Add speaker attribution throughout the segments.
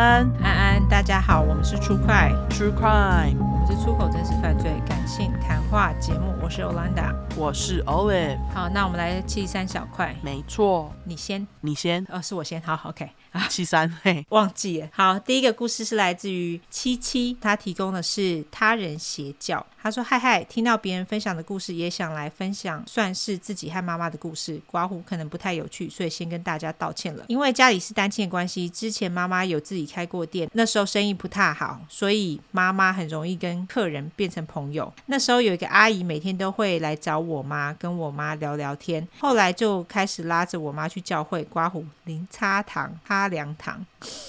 Speaker 1: 安，
Speaker 2: 安安，大家好，我们是出快
Speaker 1: True Crime，
Speaker 2: 我们是出口真实犯罪感性谈话节目，我是 Olanda，
Speaker 1: 我是 Olive。
Speaker 2: 好，那我们来七三小块，
Speaker 1: 没错，
Speaker 2: 你先，
Speaker 1: 你先，
Speaker 2: 哦，是我先，好，OK。啊，
Speaker 1: 七三嘿，
Speaker 2: 忘记了。好，第一个故事是来自于七七，他提供的是他人邪教。他说：“嗨嗨，听到别人分享的故事，也想来分享，算是自己和妈妈的故事。刮胡可能不太有趣，所以先跟大家道歉了。因为家里是单亲的关系，之前妈妈有自己开过店，那时候生意不太好，所以妈妈很容易跟客人变成朋友。那时候有一个阿姨，每天都会来找我妈，跟我妈聊聊天。后来就开始拉着我妈去教会，刮胡零差糖，哈凉糖。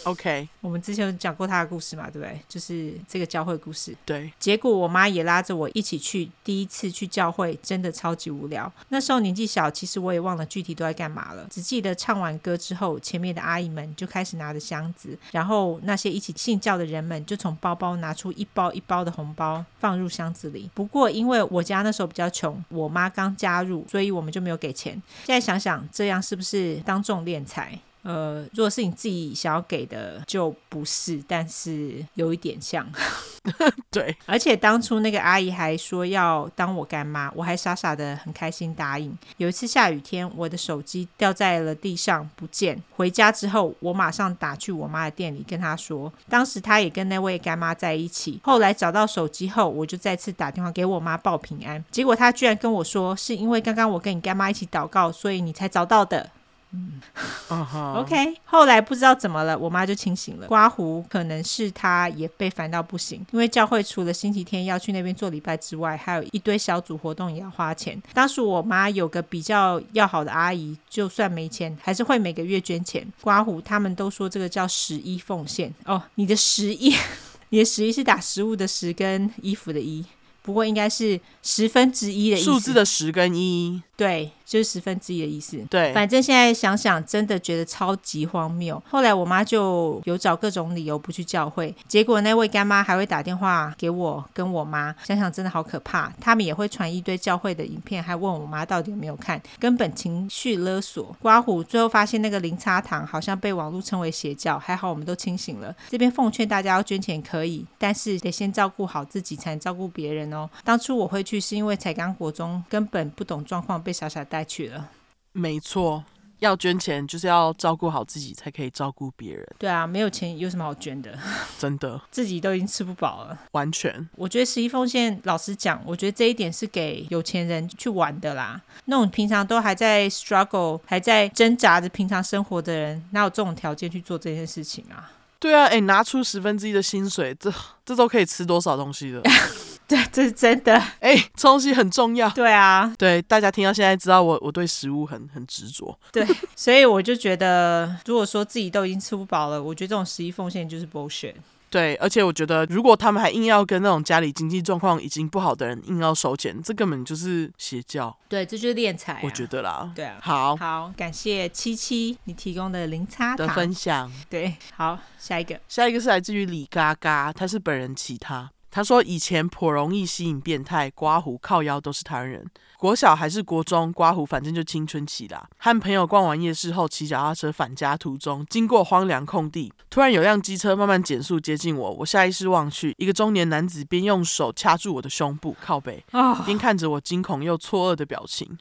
Speaker 1: OK，
Speaker 2: 我们之前有讲过她的故事嘛，对不对？就是这个教会故事。
Speaker 1: 对，
Speaker 2: 结果我妈也拉。”拉着我一起去，第一次去教会真的超级无聊。那时候年纪小，其实我也忘了具体都在干嘛了，只记得唱完歌之后，前面的阿姨们就开始拿着箱子，然后那些一起信教的人们就从包包拿出一包一包的红包放入箱子里。不过因为我家那时候比较穷，我妈刚加入，所以我们就没有给钱。现在想想，这样是不是当众敛财？呃，如果是你自己想要给的，就不是，但是有一点像。
Speaker 1: 对，
Speaker 2: 而且当初那个阿姨还说要当我干妈，我还傻傻的很开心答应。有一次下雨天，我的手机掉在了地上不见，回家之后我马上打去我妈的店里跟她说，当时她也跟那位干妈在一起。后来找到手机后，我就再次打电话给我妈报平安，结果她居然跟我说，是因为刚刚我跟你干妈一起祷告，所以你才找到的。嗯、uh-huh.，OK。后来不知道怎么了，我妈就清醒了。刮胡可能是她也被烦到不行，因为教会除了星期天要去那边做礼拜之外，还有一堆小组活动也要花钱。当时我妈有个比较要好的阿姨，就算没钱，还是会每个月捐钱。刮胡他们都说这个叫十一奉献哦。你的十一，你的十一是打食物的十跟衣服的衣，不过应该是十分之一的意思，
Speaker 1: 数字的十跟一，
Speaker 2: 对。就是十分之一的意思。
Speaker 1: 对，
Speaker 2: 反正现在想想，真的觉得超级荒谬。后来我妈就有找各种理由不去教会，结果那位干妈还会打电话给我跟我妈，想想真的好可怕。他们也会传一堆教会的影片，还问我妈到底有没有看，根本情绪勒索。刮胡最后发现那个零差堂好像被网络称为邪教，还好我们都清醒了。这边奉劝大家要捐钱可以，但是得先照顾好自己，才能照顾别人哦。当初我会去是因为才刚国中，根本不懂状况，被傻傻带去了，
Speaker 1: 没错，要捐钱就是要照顾好自己，才可以照顾别人。
Speaker 2: 对啊，没有钱有什么好捐的？
Speaker 1: 真的，
Speaker 2: 自己都已经吃不饱了。
Speaker 1: 完全，
Speaker 2: 我觉得十一奉献，老实讲，我觉得这一点是给有钱人去玩的啦。那种平常都还在 struggle、还在挣扎着平常生活的人，哪有这种条件去做这件事情啊？
Speaker 1: 对啊，哎，拿出十分之一的薪水，这这都可以吃多少东西的？
Speaker 2: 对，这是真的。
Speaker 1: 哎，这东西很重要。
Speaker 2: 对啊，
Speaker 1: 对，大家听到现在知道我我对食物很很执着。
Speaker 2: 对，所以我就觉得，如果说自己都已经吃不饱了，我觉得这种十一奉献就是 bullshit。
Speaker 1: 对，而且我觉得，如果他们还硬要跟那种家里经济状况已经不好的人硬要收钱，这根本就是邪教。
Speaker 2: 对，这就是敛财啊。
Speaker 1: 我觉得啦。
Speaker 2: 对啊。
Speaker 1: 好，
Speaker 2: 好，感谢七七你提供的零差
Speaker 1: 的分享。
Speaker 2: 对，好，下一个，
Speaker 1: 下一个是来自于李嘎嘎，他是本人其他。他说以前颇容易吸引变态，刮胡靠腰都是台湾人。国小还是国中，刮胡反正就青春期啦。和朋友逛完夜市后，骑脚踏车返家途中，经过荒凉空地，突然有辆机车慢慢减速接近我。我下意识望去，一个中年男子边用手掐住我的胸部靠背，边看着我惊恐又错愕的表情，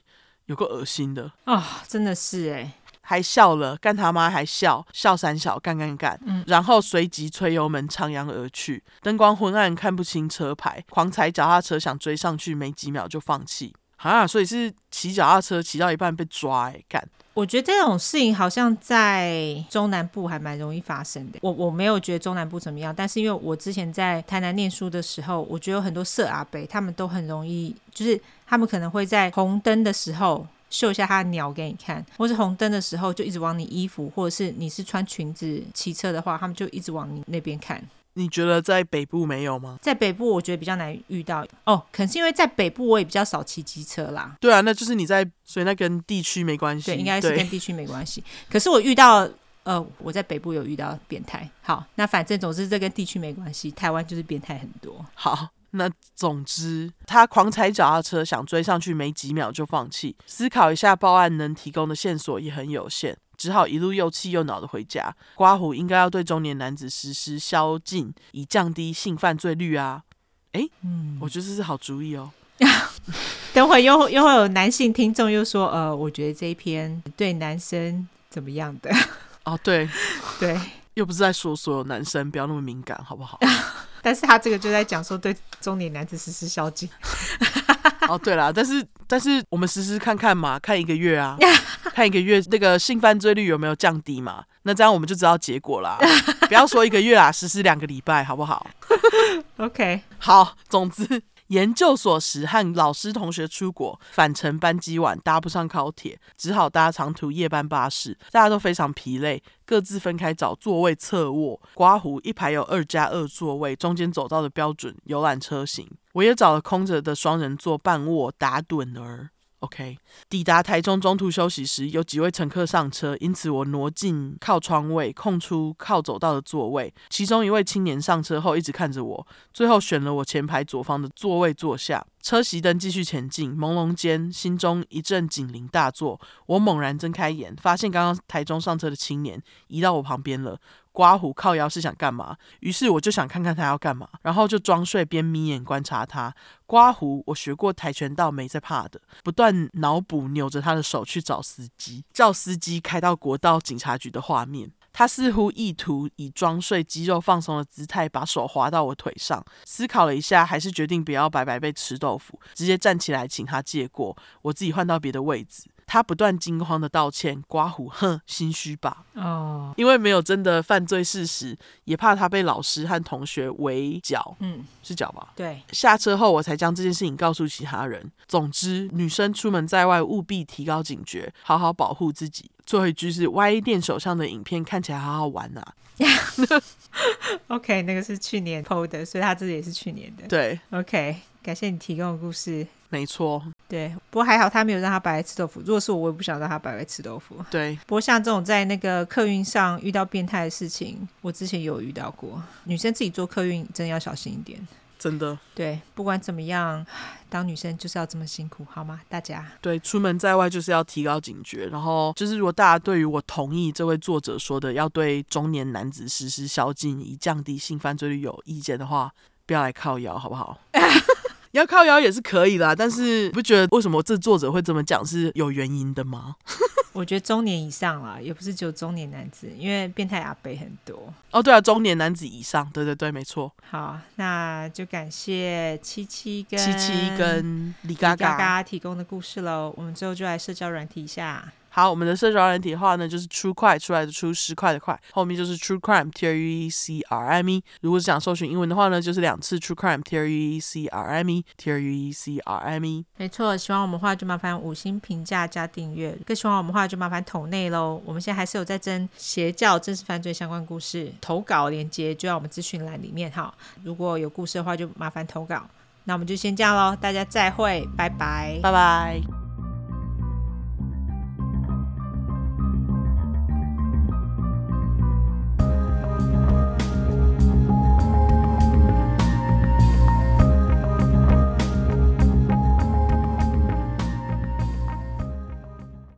Speaker 1: 有个恶心的
Speaker 2: 啊、哦，真的是哎。
Speaker 1: 还笑了，干他妈还笑，笑三小干干干，嗯，然后随即吹油门徜徉而去，灯光昏暗，看不清车牌，狂踩脚踏车想追上去，没几秒就放弃啊！所以是骑脚踏车骑到一半被抓，哎，干！
Speaker 2: 我觉得这种事情好像在中南部还蛮容易发生的。我我没有觉得中南部怎么样，但是因为我之前在台南念书的时候，我觉得有很多色阿北他们都很容易，就是他们可能会在红灯的时候。秀一下他的鸟给你看，或是红灯的时候就一直往你衣服，或者是你是穿裙子骑车的话，他们就一直往你那边看。
Speaker 1: 你觉得在北部没有吗？
Speaker 2: 在北部我觉得比较难遇到哦，可能是因为在北部我也比较少骑机车啦。
Speaker 1: 对啊，那就是你在，所以那跟地区没关系。
Speaker 2: 对，应该是跟地区没关系。可是我遇到呃，我在北部有遇到变态。好，那反正总之这跟地区没关系，台湾就是变态很多。
Speaker 1: 好。那总之，他狂踩脚踏车想追上去，没几秒就放弃。思考一下，报案能提供的线索也很有限。只好一路又气又恼的回家。刮胡应该要对中年男子实施宵禁，以降低性犯罪率啊！哎，嗯，我觉得这是好主意哦。
Speaker 2: 等会又又会有男性听众又说，呃，我觉得这一篇对男生怎么样的？
Speaker 1: 哦，对
Speaker 2: 对，
Speaker 1: 又不是在说所有男生不要那么敏感，好不好？
Speaker 2: 但是他这个就在讲说对中年男子实施宵禁。
Speaker 1: 哦，对啦，但是但是我们实施看看嘛，看一个月啊，看一个月那个性犯罪率有没有降低嘛？那这样我们就知道结果啦。不要说一个月啦，实施两个礼拜，好不好
Speaker 2: ？OK，
Speaker 1: 好，总之。研究所时和老师同学出国，返程班机晚，搭不上高铁，只好搭长途夜班巴士。大家都非常疲累，各自分开找座位侧卧。刮胡一排有二加二座位，中间走道的标准游览车型。我也找了空着的双人座半卧打盹儿。OK，抵达台中中途休息时，有几位乘客上车，因此我挪进靠窗位，空出靠走道的座位。其中一位青年上车后一直看着我，最后选了我前排左方的座位坐下。车熄灯继续前进，朦胧间心中一阵警铃大作，我猛然睁开眼，发现刚刚台中上车的青年移到我旁边了。刮胡靠腰是想干嘛？于是我就想看看他要干嘛，然后就装睡边眯眼观察他。刮胡，我学过跆拳道，没在怕的，不断脑补扭着他的手去找司机，叫司机开到国道警察局的画面。他似乎意图以装睡、肌肉放松的姿态把手滑到我腿上。思考了一下，还是决定不要白白被吃豆腐，直接站起来请他借过，我自己换到别的位置。他不断惊慌的道歉，刮胡，哼，心虚吧？哦，因为没有真的犯罪事实，也怕他被老师和同学围剿。嗯，是剿吧？
Speaker 2: 对。
Speaker 1: 下车后，我才将这件事情告诉其他人。总之，女生出门在外务必提高警觉，好好保护自己。最后一句是歪电手上的影片看起来好好玩啊。
Speaker 2: OK，那个是去年 PO 的，所以他这里也是去年的。
Speaker 1: 对
Speaker 2: ，OK，感谢你提供的故事。
Speaker 1: 没错，
Speaker 2: 对，不过还好他没有让他白白吃豆腐。如果是我，我也不想让他白白吃豆腐。
Speaker 1: 对，
Speaker 2: 不过像这种在那个客运上遇到变态的事情，我之前有遇到过。女生自己坐客运真的要小心一点，
Speaker 1: 真的。
Speaker 2: 对，不管怎么样，当女生就是要这么辛苦，好吗？大家。
Speaker 1: 对，出门在外就是要提高警觉。然后就是，如果大家对于我同意这位作者说的要对中年男子实施宵禁以降低性犯罪率有意见的话，不要来靠腰，好不好？要靠腰也是可以啦，但是不觉得为什么这作者会这么讲是有原因的吗？
Speaker 2: 我觉得中年以上啦，也不是只有中年男子，因为变态阿北很多。
Speaker 1: 哦，对啊，中年男子以上，对对对，没错。
Speaker 2: 好，那就感谢七七跟
Speaker 1: 七七跟李嘎嘎
Speaker 2: 提供的故事喽。我们最后就来社交软体一下。
Speaker 1: 好，我们的社交软体的话呢，就是 True 快出来的出十块的块，后面就是 True Crime T R U E C R I M E。如果是想搜寻英文的话呢，就是两次 True Crime T R U E C R I M E T R U E C R I M E。
Speaker 2: 没错，喜欢我们的话就麻烦五星评价加订阅，更喜欢我们的话就麻烦投内喽。我们现在还是有在征邪教、真实犯罪相关故事投稿链接，就在我们资讯栏里面哈。如果有故事的话，就麻烦投稿。那我们就先这样喽，大家再会，拜拜，
Speaker 1: 拜拜。